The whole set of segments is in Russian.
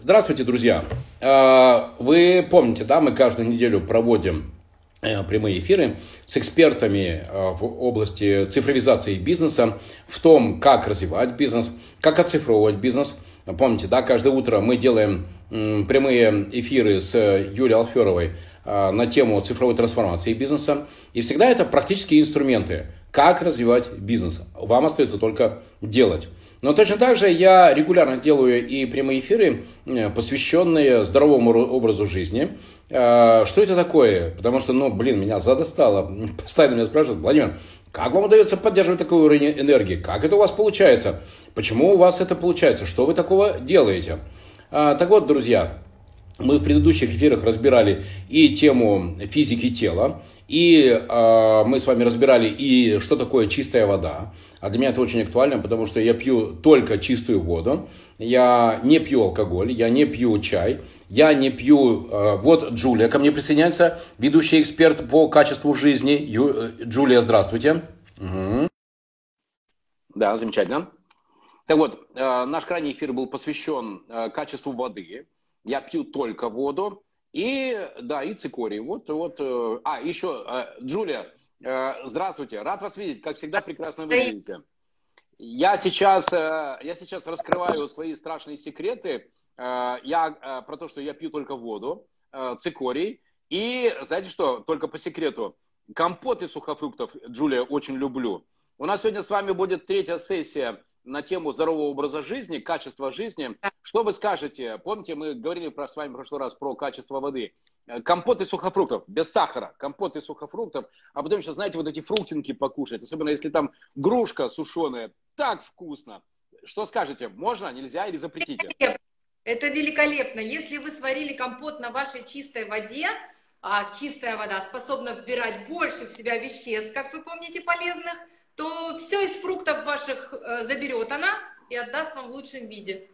Здравствуйте, друзья. А, вы помните, да, мы каждую неделю проводим э, прямые эфиры с экспертами э, в области цифровизации бизнеса, в том, как развивать бизнес, как оцифровывать бизнес. Помните, да, каждое утро мы делаем прямые эфиры с Юлией Алферовой э, на тему цифровой трансформации бизнеса. И всегда это практические инструменты, как развивать бизнес. Вам остается только делать. Но точно так же я регулярно делаю и прямые эфиры, э, посвященные здоровому образу жизни. Э, что это такое? Потому что, ну, блин, меня задостало. Постоянно меня спрашивают, Владимир, как вам удается поддерживать такой уровень энергии? Как это у вас получается? Почему у вас это получается? Что вы такого делаете? Э, так вот, друзья, мы в предыдущих эфирах разбирали и тему физики тела, и э, мы с вами разбирали и что такое чистая вода. А для меня это очень актуально, потому что я пью только чистую воду, я не пью алкоголь, я не пью чай, я не пью... Э, вот Джулия ко мне присоединяется, ведущий эксперт по качеству жизни. Ю, э, Джулия, здравствуйте. Угу. Да, замечательно. Так вот, э, наш крайний эфир был посвящен э, качеству воды. Я пью только воду. И, да, и цикорий. Вот, вот. Э, а, еще, э, Джулия, э, здравствуйте. Рад вас видеть. Как всегда, прекрасно выглядите. Я сейчас, я сейчас раскрываю свои страшные секреты. Я про то, что я пью только воду, цикорий. И, знаете что, только по секрету, компот из сухофруктов, Джулия, очень люблю. У нас сегодня с вами будет третья сессия на тему здорового образа жизни, качества жизни. Что вы скажете? Помните, мы говорили про, с вами в прошлый раз про качество воды. Э, компот из сухофруктов, без сахара, компот из сухофруктов, а потом еще, знаете, вот эти фруктинки покушать, особенно если там грушка сушеная, так вкусно. Что скажете, можно, нельзя или запретите? Это великолепно. Если вы сварили компот на вашей чистой воде, а чистая вода способна вбирать больше в себя веществ, как вы помните, полезных, то все из фруктов ваших э, заберет она и отдаст вам в лучшем виде.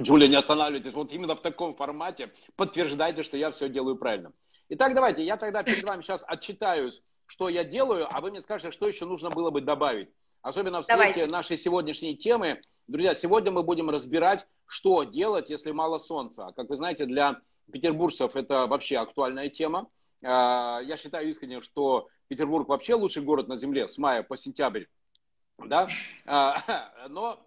Джулия, не останавливайтесь. Вот именно в таком формате подтверждайте, что я все делаю правильно. Итак, давайте, я тогда перед вами сейчас отчитаюсь, что я делаю, а вы мне скажете, что еще нужно было бы добавить. Особенно в свете давайте. нашей сегодняшней темы. Друзья, сегодня мы будем разбирать, что делать, если мало солнца. Как вы знаете, для петербуржцев это вообще актуальная тема. А, я считаю искренне, что Петербург вообще лучший город на Земле с мая по сентябрь. Да? А, но,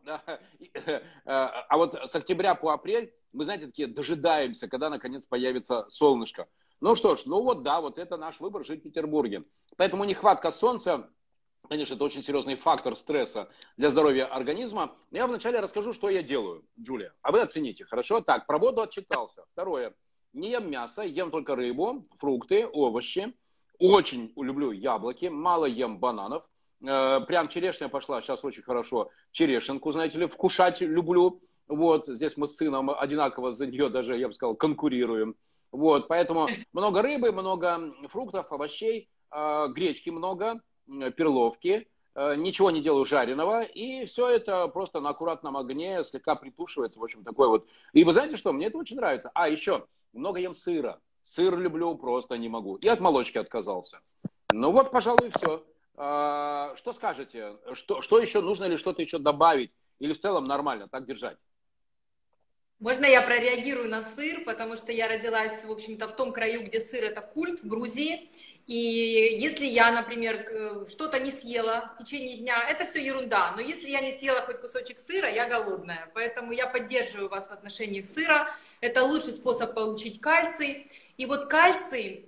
а вот с октября по апрель мы, знаете, такие дожидаемся, когда наконец появится солнышко. Ну что ж, ну вот да, вот это наш выбор жить в Петербурге. Поэтому нехватка солнца, конечно, это очень серьезный фактор стресса для здоровья организма. Я вначале расскажу, что я делаю, Джулия. А вы оцените, хорошо? Так, про воду отчитался. Второе. Не ем мясо, ем только рыбу, фрукты, овощи. Очень люблю яблоки, мало ем бананов. Э, прям черешня пошла, сейчас очень хорошо черешенку, знаете ли, вкушать люблю. Вот, здесь мы с сыном одинаково за нее даже, я бы сказал, конкурируем. Вот, поэтому много рыбы, много фруктов, овощей, э, гречки много, перловки, э, ничего не делаю жареного, и все это просто на аккуратном огне слегка притушивается, в общем, такой вот. И вы знаете что, мне это очень нравится. А, еще, много ем сыра. Сыр люблю, просто не могу. И от молочки отказался. Ну вот, пожалуй, все. А, что скажете? Что, что еще нужно или что-то еще добавить? Или в целом нормально так держать? Можно я прореагирую на сыр, потому что я родилась, в общем-то, в том краю, где сыр это культ, в Грузии. И если я, например, что-то не съела в течение дня, это все ерунда. Но если я не съела хоть кусочек сыра, я голодная. Поэтому я поддерживаю вас в отношении сыра. Это лучший способ получить кальций. И вот кальций,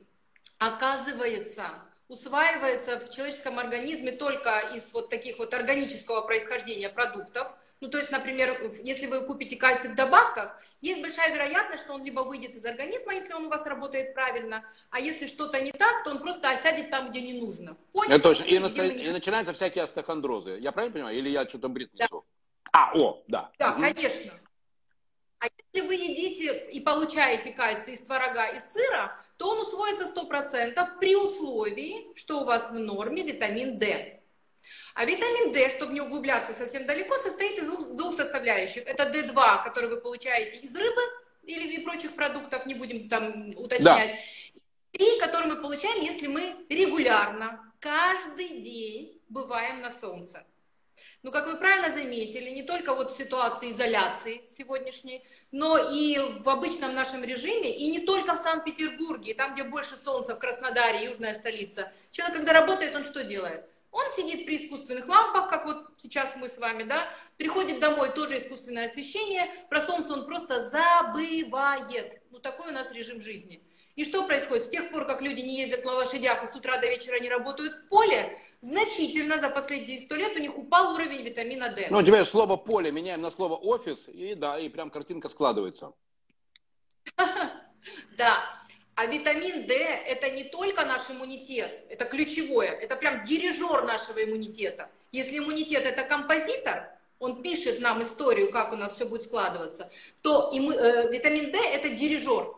оказывается, усваивается в человеческом организме только из вот таких вот органического происхождения продуктов. Ну, то есть, например, если вы купите кальций в добавках, есть большая вероятность, что он либо выйдет из организма, если он у вас работает правильно, а если что-то не так, то он просто осядет там, где не нужно. В почках, Это точно. И, на... и начинаются всякие остеохондрозы. Я правильно понимаю? Или я что-то бред несу? Да. А, о, да. Да, угу. конечно. А если вы едите и получаете кальций из творога и сыра, то он усвоится 100% при условии, что у вас в норме витамин D. А витамин D, чтобы не углубляться совсем далеко, состоит из двух составляющих. Это D2, который вы получаете из рыбы или и прочих продуктов, не будем там уточнять. Да. И который мы получаем, если мы регулярно, каждый день бываем на солнце. Но, как вы правильно заметили, не только вот в ситуации изоляции сегодняшней, но и в обычном нашем режиме, и не только в Санкт-Петербурге, там, где больше солнца, в Краснодаре, южная столица. Человек, когда работает, он что делает? Он сидит при искусственных лампах, как вот сейчас мы с вами, да, приходит домой, тоже искусственное освещение, про солнце он просто забывает. Ну, такой у нас режим жизни. И что происходит? С тех пор, как люди не ездят на лошадях и с утра до вечера не работают в поле, значительно за последние сто лет у них упал уровень витамина D. Ну, теперь слово поле меняем на слово офис, и да, и прям картинка складывается. Да. А витамин D это не только наш иммунитет, это ключевое, это прям дирижер нашего иммунитета. Если иммунитет это композитор, он пишет нам историю, как у нас все будет складываться, то и мы, э, витамин D это дирижер.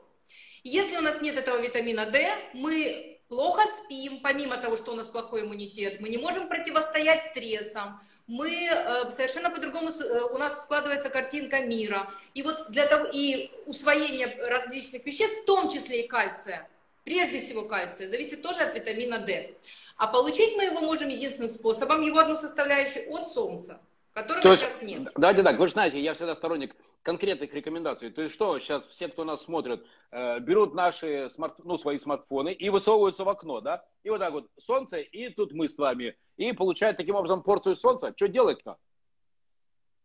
Если у нас нет этого витамина D, мы плохо спим, помимо того, что у нас плохой иммунитет, мы не можем противостоять стрессам, мы э, совершенно по-другому, э, у нас складывается картинка мира. И вот для того, и усвоение различных веществ, в том числе и кальция, прежде всего кальция, зависит тоже от витамина D. А получить мы его можем единственным способом, его одну составляющую, от солнца которого То сейчас нет. Давайте так, вы же знаете, я всегда сторонник конкретных рекомендаций. То есть что, сейчас все, кто нас смотрит, э, берут наши смарт, ну, свои смартфоны и высовываются в окно, да? И вот так вот, солнце, и тут мы с вами. И получают таким образом порцию солнца. Что делать-то?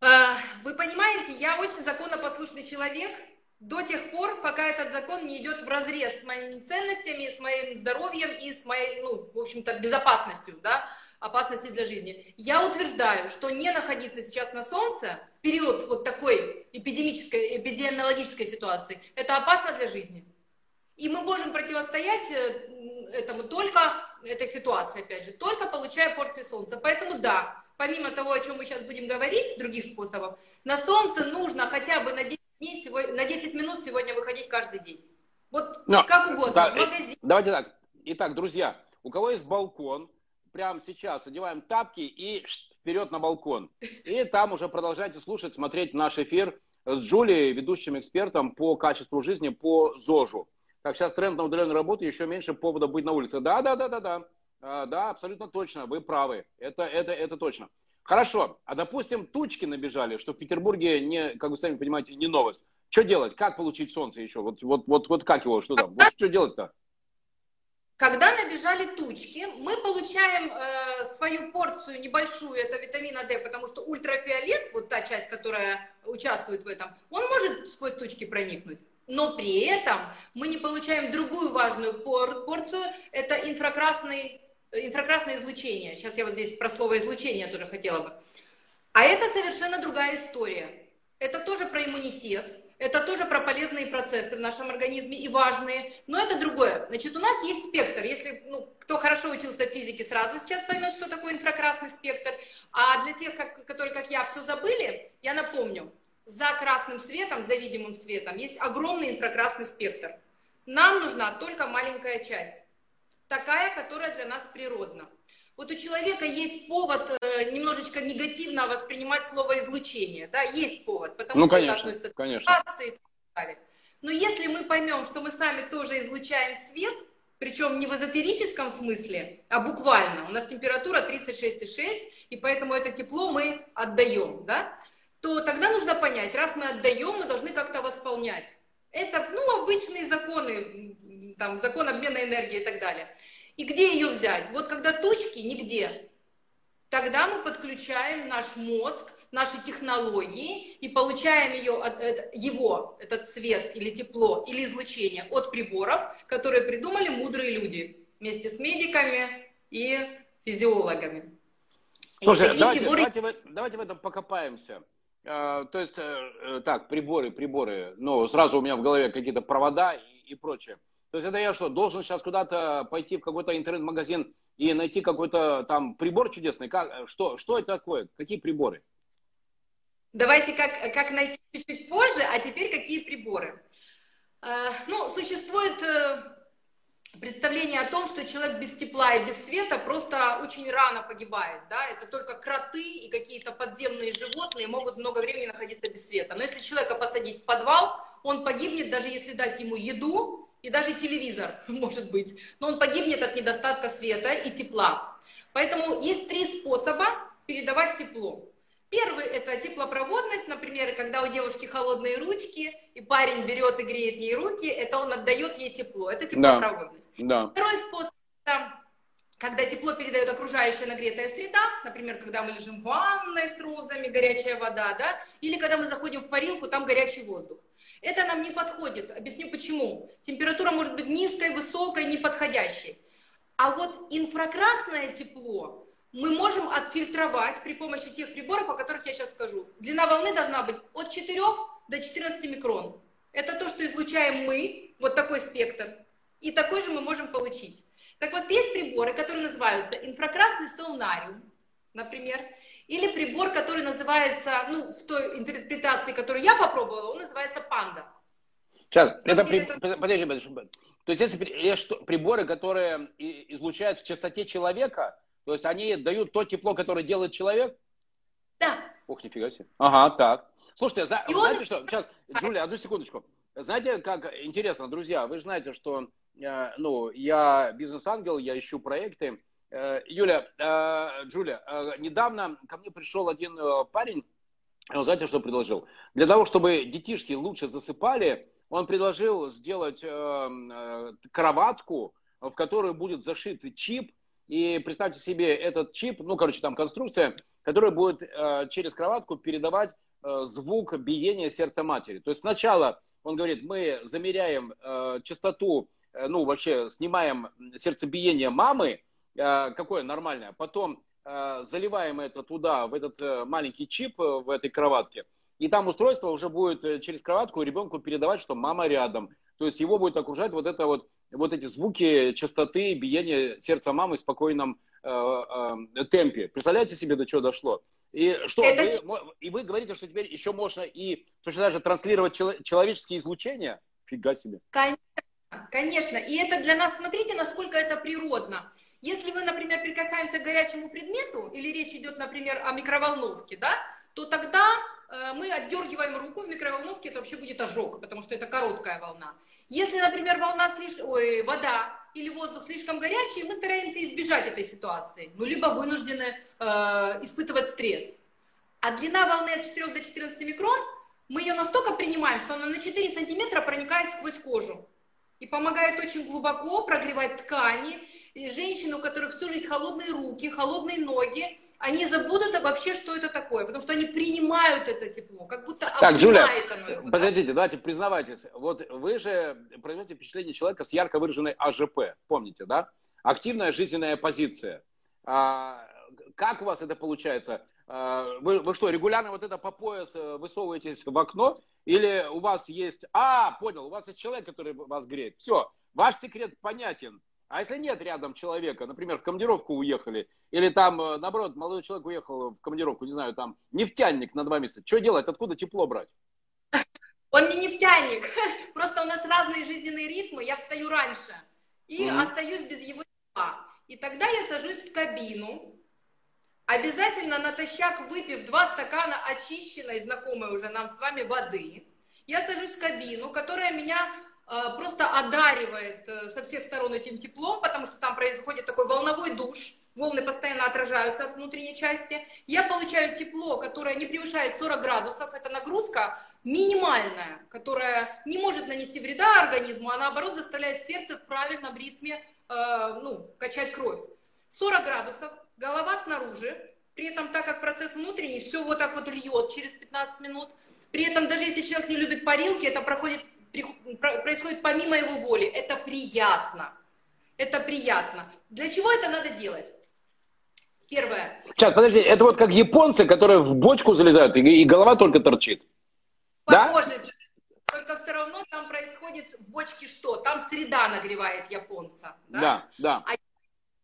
А, вы понимаете, я очень законопослушный человек до тех пор, пока этот закон не идет в разрез с моими ценностями, с моим здоровьем и с моей, ну, в общем-то, безопасностью, да? Опасности для жизни. Я утверждаю, что не находиться сейчас на солнце в период вот такой эпидемической, эпидемиологической ситуации, это опасно для жизни. И мы можем противостоять э, этому только, этой ситуации, опять же, только получая порции солнца. Поэтому да, помимо того, о чем мы сейчас будем говорить, других способов, на солнце нужно хотя бы на 10, дней, сегодня, на 10 минут сегодня выходить каждый день. Вот Но, как угодно, да, в магазин. Давайте так. Итак, друзья, у кого есть балкон, прямо сейчас одеваем тапки и вперед на балкон. И там уже продолжайте слушать, смотреть наш эфир с Джулией, ведущим экспертом по качеству жизни по ЗОЖу. Так, сейчас тренд на удаленную работу, еще меньше повода быть на улице. Да, да, да, да, да. А, да, абсолютно точно, вы правы. Это, это, это точно. Хорошо, а допустим, тучки набежали, что в Петербурге, не, как вы сами понимаете, не новость. Что делать? Как получить солнце еще? Вот, вот, вот, вот как его? Что там? Вот что делать-то? Когда набежали тучки, мы получаем э, свою порцию небольшую, это витамина D, потому что ультрафиолет, вот та часть, которая участвует в этом, он может сквозь тучки проникнуть. Но при этом мы не получаем другую важную пор порцию, это инфракрасный, инфракрасное излучение. Сейчас я вот здесь про слово излучение тоже хотела бы. А это совершенно другая история. Это тоже про иммунитет, это тоже про полезные процессы в нашем организме и важные, но это другое. Значит, у нас есть спектр. Если, ну, кто хорошо учился в физике, сразу сейчас поймет, что такое инфракрасный спектр. А для тех, как, которые, как я, все забыли, я напомню. За красным светом, за видимым светом есть огромный инфракрасный спектр. Нам нужна только маленькая часть. Такая, которая для нас природна. Вот у человека есть повод э, немножечко негативно воспринимать слово излучение, да, есть повод, потому ну, что конечно, это относится к конечно. и так далее. Но если мы поймем, что мы сами тоже излучаем свет, причем не в эзотерическом смысле, а буквально, у нас температура 36,6, и поэтому это тепло мы отдаем, да, то тогда нужно понять, раз мы отдаем, мы должны как-то восполнять. Это, ну, обычные законы, там, закон обмена энергии и так далее. И где ее взять? Вот когда точки нигде, тогда мы подключаем наш мозг, наши технологии и получаем ее, его, этот свет или тепло, или излучение от приборов, которые придумали мудрые люди вместе с медиками и физиологами. Слушай, и давайте, приборы... давайте, давайте в этом покопаемся. А, то есть, э, э, так, приборы, приборы, ну, сразу у меня в голове какие-то провода и, и прочее. То есть это я что, должен сейчас куда-то пойти в какой-то интернет-магазин и найти какой-то там прибор чудесный? Как, что, что это такое? Какие приборы? Давайте как, как найти чуть-чуть позже, а теперь какие приборы? Э, ну, существует э, представление о том, что человек без тепла и без света просто очень рано погибает, да, это только кроты и какие-то подземные животные могут много времени находиться без света. Но если человека посадить в подвал, он погибнет, даже если дать ему еду, и даже телевизор, может быть, но он погибнет от недостатка света и тепла. Поэтому есть три способа передавать тепло. Первый – это теплопроводность, например, когда у девушки холодные ручки, и парень берет и греет ей руки, это он отдает ей тепло. Это теплопроводность. Да. Второй способ – это когда тепло передает окружающая нагретая среда, например, когда мы лежим в ванной с розами, горячая вода, да, или когда мы заходим в парилку, там горячий воздух. Это нам не подходит. Объясню почему. Температура может быть низкой, высокой, неподходящей. А вот инфракрасное тепло мы можем отфильтровать при помощи тех приборов, о которых я сейчас скажу. Длина волны должна быть от 4 до 14 микрон. Это то, что излучаем мы, вот такой спектр. И такой же мы можем получить. Так вот, есть приборы, которые называются инфракрасный саунариум, например, или прибор, который называется, ну, в той интерпретации, которую я попробовала, он называется панда. Сейчас, это, при, это... подожди, подожди. То есть, если есть приборы, которые излучают в частоте человека, то есть они дают то тепло, которое делает человек? Да. Ух, нифига себе. Ага, так. Слушайте, зна- знаете он... что? Сейчас, Джулия, одну секундочку. Знаете, как интересно, друзья, вы же знаете, что э, ну, я бизнес-ангел, я ищу проекты. Э, Юля, э, Джулия, э, недавно ко мне пришел один парень, он знаете, что предложил? Для того, чтобы детишки лучше засыпали, он предложил сделать кроватку, в которую будет зашит чип, и представьте себе этот чип, ну, короче, там конструкция, которая будет через кроватку передавать звук биения сердца матери. То есть сначала, он говорит, мы замеряем частоту, ну, вообще снимаем сердцебиение мамы, какое нормальное, потом э, заливаем это туда, в этот э, маленький чип э, в этой кроватке, и там устройство уже будет э, через кроватку ребенку передавать, что мама рядом. То есть его будет окружать вот это вот вот эти звуки частоты биения сердца мамы в спокойном э, э, темпе. Представляете себе, до чего дошло? И что, Это... вы, и вы говорите, что теперь еще можно и точно даже транслировать человеческие излучения? Фига себе. Конечно, конечно. И это для нас, смотрите, насколько это природно. Если мы, например, прикасаемся к горячему предмету, или речь идет, например, о микроволновке, да, то тогда э, мы отдергиваем руку в микроволновке, это вообще будет ожог, потому что это короткая волна. Если, например, волна слишком, ой, вода или воздух слишком горячий, мы стараемся избежать этой ситуации, ну, либо вынуждены э, испытывать стресс. А длина волны от 4 до 14 микрон, мы ее настолько принимаем, что она на 4 сантиметра проникает сквозь кожу и помогает очень глубоко прогревать ткани. И женщины, у которых всю жизнь холодные руки, холодные ноги, они забудут вообще, что это такое, потому что они принимают это тепло, как будто так, Джуля, оно его, подождите, да? давайте признавайтесь, вот вы же производите впечатление человека с ярко выраженной АЖП, помните, да? Активная жизненная позиция. А, как у вас это получается? А, вы, вы что, регулярно вот это по пояс э, высовываетесь в окно? Или у вас есть... А, понял, у вас есть человек, который вас греет. Все, ваш секрет понятен. А если нет рядом человека, например, в командировку уехали, или там, э, наоборот, молодой человек уехал в командировку, не знаю, там, нефтяник на два месяца, что делать, откуда тепло брать? Он не нефтяник, просто у нас разные жизненные ритмы, я встаю раньше и mm-hmm. остаюсь без его тепла. И тогда я сажусь в кабину, обязательно натощак выпив два стакана очищенной, знакомой уже нам с вами воды, я сажусь в кабину, которая меня просто одаривает э, со всех сторон этим теплом, потому что там происходит такой волновой душ, волны постоянно отражаются от внутренней части. Я получаю тепло, которое не превышает 40 градусов, это нагрузка минимальная, которая не может нанести вреда организму, а наоборот заставляет сердце в правильном ритме э, ну, качать кровь. 40 градусов, голова снаружи, при этом так как процесс внутренний, все вот так вот льет через 15 минут. При этом даже если человек не любит парилки, это проходит происходит помимо его воли. Это приятно. Это приятно. Для чего это надо делать? Первое. Сейчас, подожди, это вот как японцы, которые в бочку залезают, и, и голова только торчит. Похоже, да? только все равно там происходит в бочке что? Там среда нагревает японца. Да, да. да. А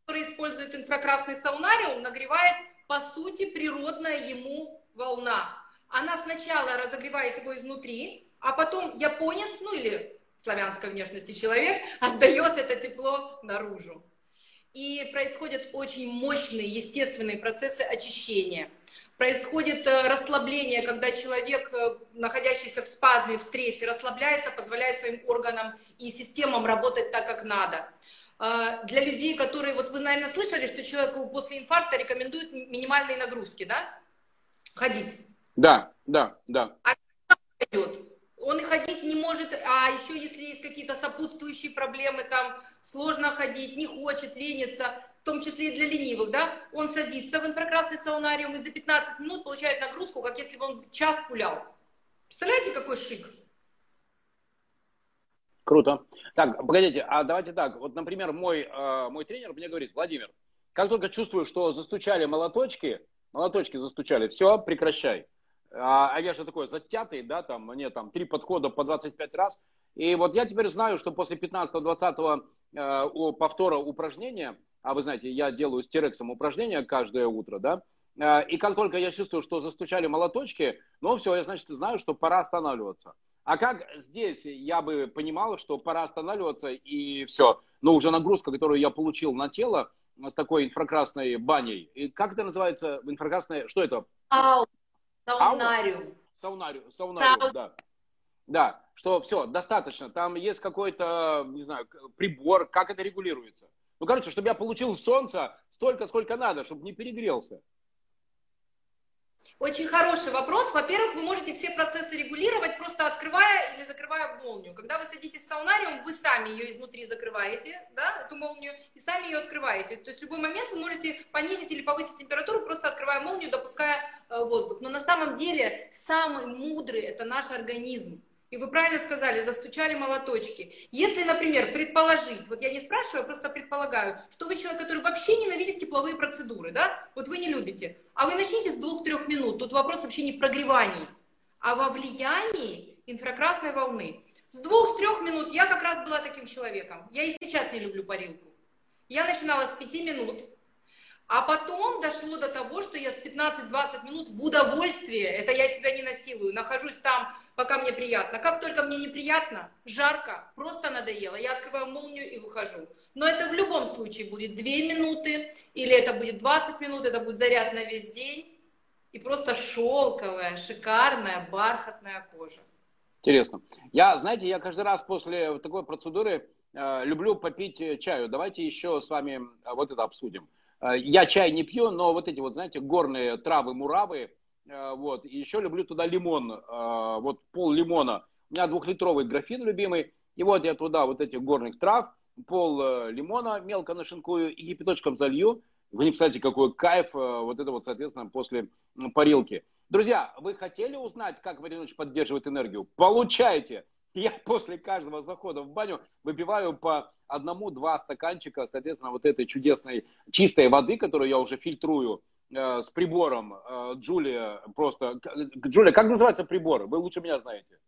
который использует инфракрасный саунариум, нагревает, по сути, природная ему волна. Она сначала разогревает его изнутри, а потом японец, ну или славянской внешности человек, отдает это тепло наружу. И происходят очень мощные естественные процессы очищения. Происходит э, расслабление, когда человек, э, находящийся в спазме, в стрессе, расслабляется, позволяет своим органам и системам работать так, как надо. э, для людей, которые, вот вы, наверное, слышали, что человеку после инфаркта рекомендуют минимальные нагрузки, да? Ходить. Да, да, да. А идет? Он и ходить не может, а еще если есть какие-то сопутствующие проблемы, там сложно ходить, не хочет, ленится, в том числе и для ленивых, да, он садится в инфракрасный саунариум и за 15 минут получает нагрузку, как если бы он час гулял. Представляете, какой шик? Круто. Так, погодите, а давайте так. Вот, например, мой, э, мой тренер мне говорит, Владимир, как только чувствую, что застучали молоточки, молоточки застучали, все, прекращай. А, а я же такой затятый, да, там, мне там три подхода по 25 раз. И вот я теперь знаю, что после 15-20 э, повтора упражнения, а вы знаете, я делаю с Терексом упражнения каждое утро, да, э, и как только я чувствую, что застучали молоточки, ну все, я, значит, знаю, что пора останавливаться. А как здесь я бы понимал, что пора останавливаться и все. Но уже нагрузка, которую я получил на тело с такой инфракрасной баней. И как это называется? Инфракрасная, что это? Ау. Саунариум. Саунариум, саунариум, Сау... да. Да, что все, достаточно. Там есть какой-то, не знаю, прибор, как это регулируется. Ну, короче, чтобы я получил солнца столько, сколько надо, чтобы не перегрелся. Очень хороший вопрос. Во-первых, вы можете все процессы регулировать, просто открывая или закрывая молнию. Когда вы садитесь в саунариум, вы сами ее изнутри закрываете, да, эту молнию, и сами ее открываете. То есть в любой момент вы можете понизить или повысить температуру, просто открывая молнию, допуская э, воздух. Но на самом деле самый мудрый – это наш организм. И вы правильно сказали, застучали молоточки. Если, например, предположить, вот я не спрашиваю, просто предполагаю, что вы человек, который вообще ненавидит тепловые процедуры, да, вот вы не любите, а вы начните с двух-трех минут, тут вопрос вообще не в прогревании, а во влиянии инфракрасной волны. С двух-с трех минут я как раз была таким человеком. Я и сейчас не люблю парилку. Я начинала с пяти минут, а потом дошло до того, что я с 15-20 минут в удовольствие, это я себя не насилую, нахожусь там пока мне приятно. Как только мне неприятно, жарко, просто надоело, я открываю молнию и выхожу. Но это в любом случае будет 2 минуты, или это будет 20 минут, это будет заряд на весь день. И просто шелковая, шикарная, бархатная кожа. Интересно. Я, знаете, я каждый раз после такой процедуры э, люблю попить э, чаю. Давайте еще с вами э, вот это обсудим. Э, я чай не пью, но вот эти вот, знаете, горные травы, муравы, Э, вот. И еще люблю туда лимон, э, вот пол лимона. У меня двухлитровый графин любимый. И вот я туда вот этих горных трав, пол лимона мелко нашинкую и кипяточком залью. Вы не представляете, какой кайф вот это вот, соответственно, после парилки. Друзья, вы хотели узнать, как Валерьевич поддерживает энергию? Получайте! Я после каждого захода в баню выпиваю по одному-два стаканчика, соответственно, вот этой чудесной чистой воды, которую я уже фильтрую Э, с прибором э, Джулия просто... Джулия, как называется прибор? Вы лучше меня знаете.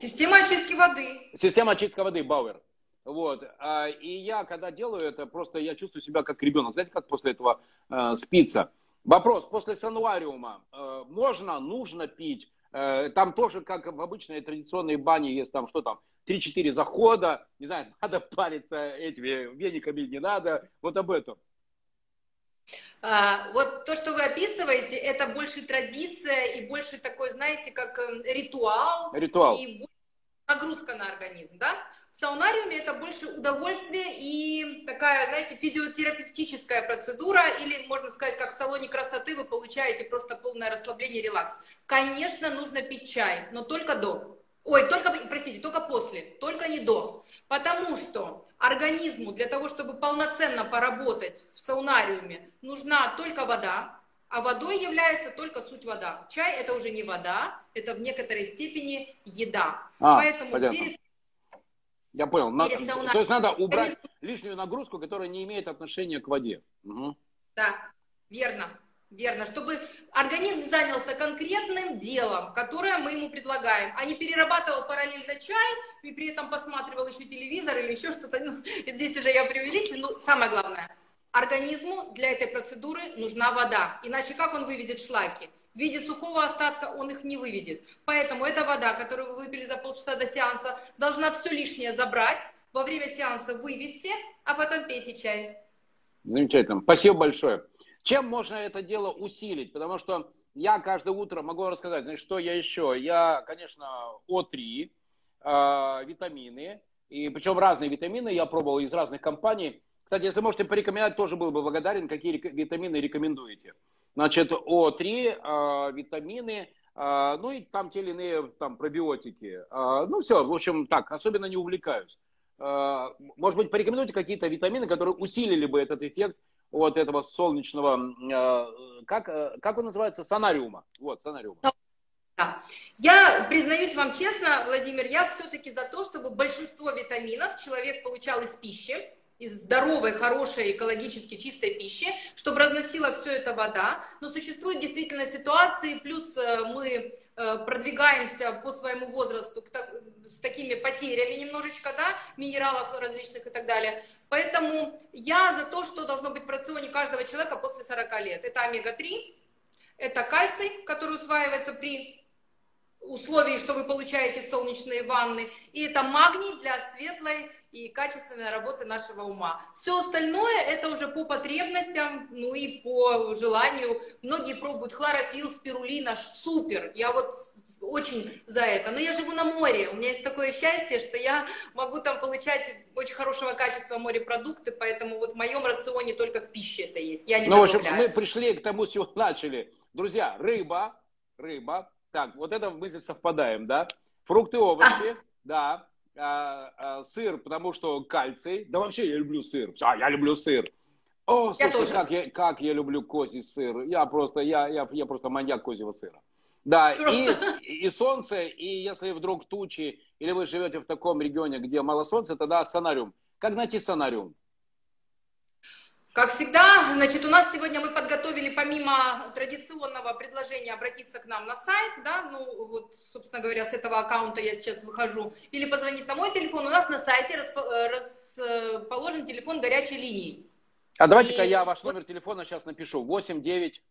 Система очистки воды. Система очистки воды, Бауэр. Вот. А, и я, когда делаю это, просто я чувствую себя как ребенок. Знаете, как после этого э, спится? Вопрос. После сануариума э, можно, нужно пить? Э, там тоже, как в обычной традиционной бане, есть там что там, 3-4 захода. Не знаю, надо париться этими вениками, не надо. Вот об этом. А, вот то, что вы описываете, это больше традиция и больше такой, знаете, как эм, ритуал. Ритуал. И нагрузка на организм, да? В саунариуме это больше удовольствие и такая, знаете, физиотерапевтическая процедура, или, можно сказать, как в салоне красоты вы получаете просто полное расслабление, релакс. Конечно, нужно пить чай, но только до. Ой, только, простите, только после, только не до. Потому что организму для того, чтобы полноценно поработать в саунариуме, нужна только вода, а водой является только суть вода. Чай это уже не вода, это в некоторой степени еда. А, Поэтому понятно. перед я понял. На, то есть надо убрать лишнюю нагрузку, которая не имеет отношения к воде. Угу. Да, верно. Верно, чтобы организм занялся конкретным делом, которое мы ему предлагаем, а не перерабатывал параллельно чай и при этом посматривал еще телевизор или еще что-то. Ну, здесь уже я преувеличиваю. Но самое главное, организму для этой процедуры нужна вода. Иначе как он выведет шлаки? В виде сухого остатка он их не выведет. Поэтому эта вода, которую вы выпили за полчаса до сеанса, должна все лишнее забрать, во время сеанса вывести, а потом пейте чай. Замечательно. Спасибо большое. Чем можно это дело усилить? Потому что я каждое утро могу рассказать, значит, что я еще? Я, конечно, О3, э, витамины, И причем разные витамины я пробовал из разных компаний. Кстати, если можете порекомендовать, тоже был бы благодарен, какие витамины рекомендуете. Значит, О3, э, витамины, э, ну и там те или иные там, пробиотики. Э, ну все, в общем, так, особенно не увлекаюсь. Может быть, порекомендуйте какие-то витамины, которые усилили бы этот эффект вот этого солнечного, как, э, как он называется, сонариума. Вот, сонариума. Да. Я признаюсь вам честно, Владимир, я все-таки за то, чтобы большинство витаминов человек получал из пищи, из здоровой, хорошей, экологически чистой пищи, чтобы разносила все это вода. Но существуют действительно ситуации, плюс мы продвигаемся по своему возрасту с такими потерями немножечко, да, минералов различных и так далее. Поэтому я за то, что должно быть в рационе каждого человека после 40 лет. Это омега-3, это кальций, который усваивается при условии, что вы получаете солнечные ванны, и это магний для светлой и качественной работы нашего ума. Все остальное это уже по потребностям, ну и по желанию. Многие пробуют хлорофилл, спирулина, супер. Я вот очень за это. Но я живу на море, у меня есть такое счастье, что я могу там получать очень хорошего качества морепродукты, поэтому вот в моем рационе только в пище это есть. Я не ну, в общем, мы пришли к тому, с чего начали. Друзья, рыба, рыба, так, вот это мы здесь совпадаем, да? Фрукты, овощи, да. А, а, сыр, потому что кальций. Да вообще я люблю сыр. А, я люблю сыр. О, слушай, я тоже. Как, я, как я люблю козий сыр. Я просто, я, я, я просто маньяк козьего сыра. Да, и, и солнце, и если вдруг тучи, или вы живете в таком регионе, где мало солнца, тогда сонариум. Как найти сонариум? Как всегда, значит, у нас сегодня мы подготовили помимо традиционного предложения обратиться к нам на сайт, да, ну вот, собственно говоря, с этого аккаунта я сейчас выхожу, или позвонить на мой телефон, у нас на сайте расположен телефон горячей линии. А давайте-ка и... я ваш номер телефона сейчас напишу. 8 9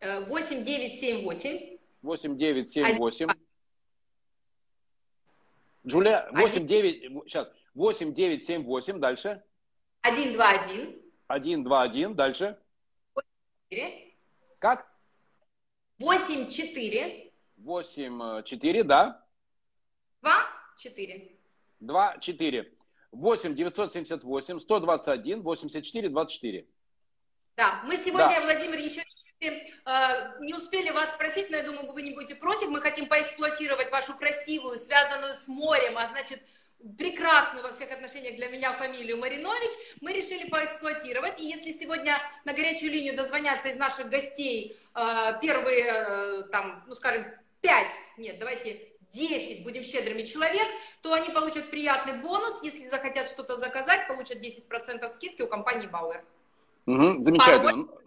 8978. 8978. Джулия, 89, сейчас, 8978, дальше. 121. 121, дальше. 4. Как? 84. 8, 4, да. 2, 4. 2, 4. 8 978 121 84 24. Да, мы сегодня, да. Владимир, еще Э, не успели вас спросить, но я думаю, вы не будете против. Мы хотим поэксплуатировать вашу красивую, связанную с морем, а значит, прекрасную во всех отношениях для меня фамилию Маринович, мы решили поэксплуатировать. И если сегодня на горячую линию дозвонятся из наших гостей э, первые, э, там, ну, скажем, пять, нет, давайте 10, будем щедрыми человек, то они получат приятный бонус. Если захотят что-то заказать, получат 10% скидки у компании Бауэр. Угу, замечательно. Пароль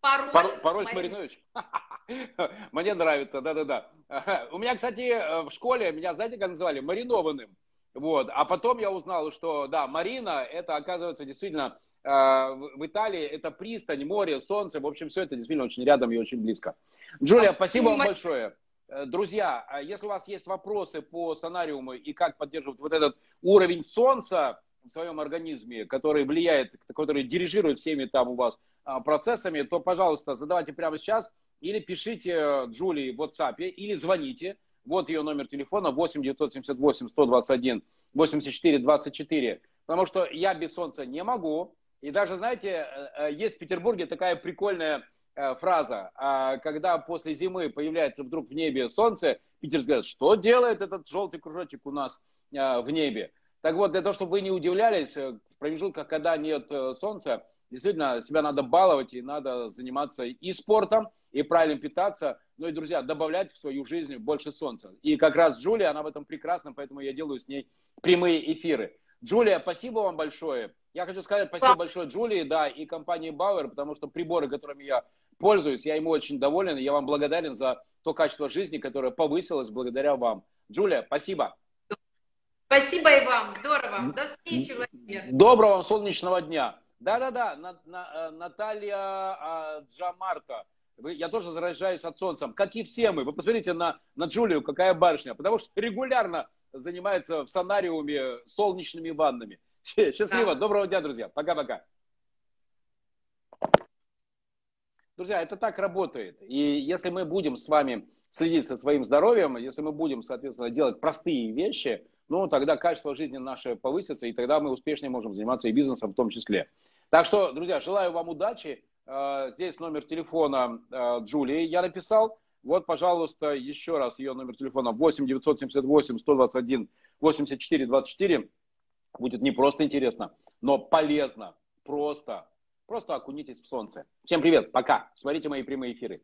Пароль, Пар, пароль Маринович? Мне нравится, да-да-да. У меня, кстати, э, в школе меня, знаете, как называли? Маринованным. Вот. А потом я узнал, что, да, Марина, это, оказывается, действительно, э, в Италии это пристань, море, солнце. В общем, все это действительно очень рядом и очень близко. Джулия, спасибо вам большое. Э, друзья, а если у вас есть вопросы по сонариуму и как поддерживать вот этот уровень солнца в своем организме, который влияет, который дирижирует всеми там у вас а, процессами, то, пожалуйста, задавайте прямо сейчас или пишите э, Джулии в WhatsApp, или звоните. Вот ее номер телефона 8 978 121 84 24. Потому что я без солнца не могу. И даже, знаете, э, э, есть в Петербурге такая прикольная фраза, а, когда после зимы появляется вдруг в небе солнце, Питер говорят, что делает этот желтый кружочек у нас в небе? Так вот, для того, чтобы вы не удивлялись, в промежутках, когда нет солнца, действительно себя надо баловать и надо заниматься и спортом, и правильно питаться. Ну и, друзья, добавлять в свою жизнь больше солнца. И как раз Джулия, она в этом прекрасна, поэтому я делаю с ней прямые эфиры. Джулия, спасибо вам большое. Я хочу сказать спасибо большое Джулии, да, и компании Bauer, потому что приборы, которыми я пользуюсь, я ему очень доволен, и я вам благодарен за то качество жизни, которое повысилось благодаря вам. Джулия, спасибо. Спасибо и вам, здорово. До встречи, Владимир. Доброго вам солнечного дня. Да-да-да, э, Наталья а, Джамарта. Я тоже заражаюсь от солнцем, как и все мы. Вы посмотрите на, на Джулию, какая барышня. Потому что регулярно занимается в сонариуме солнечными ваннами. Счастливо, да. доброго дня, друзья. Пока-пока. Друзья, это так работает. И если мы будем с вами следить за своим здоровьем, если мы будем, соответственно, делать простые вещи, ну, тогда качество жизни наше повысится, и тогда мы успешнее можем заниматься и бизнесом в том числе. Так что, друзья, желаю вам удачи. Э, здесь номер телефона э, Джулии я написал. Вот, пожалуйста, еще раз ее номер телефона 8 978 121 84 24. Будет не просто интересно, но полезно. Просто, просто окунитесь в солнце. Всем привет, пока. Смотрите мои прямые эфиры.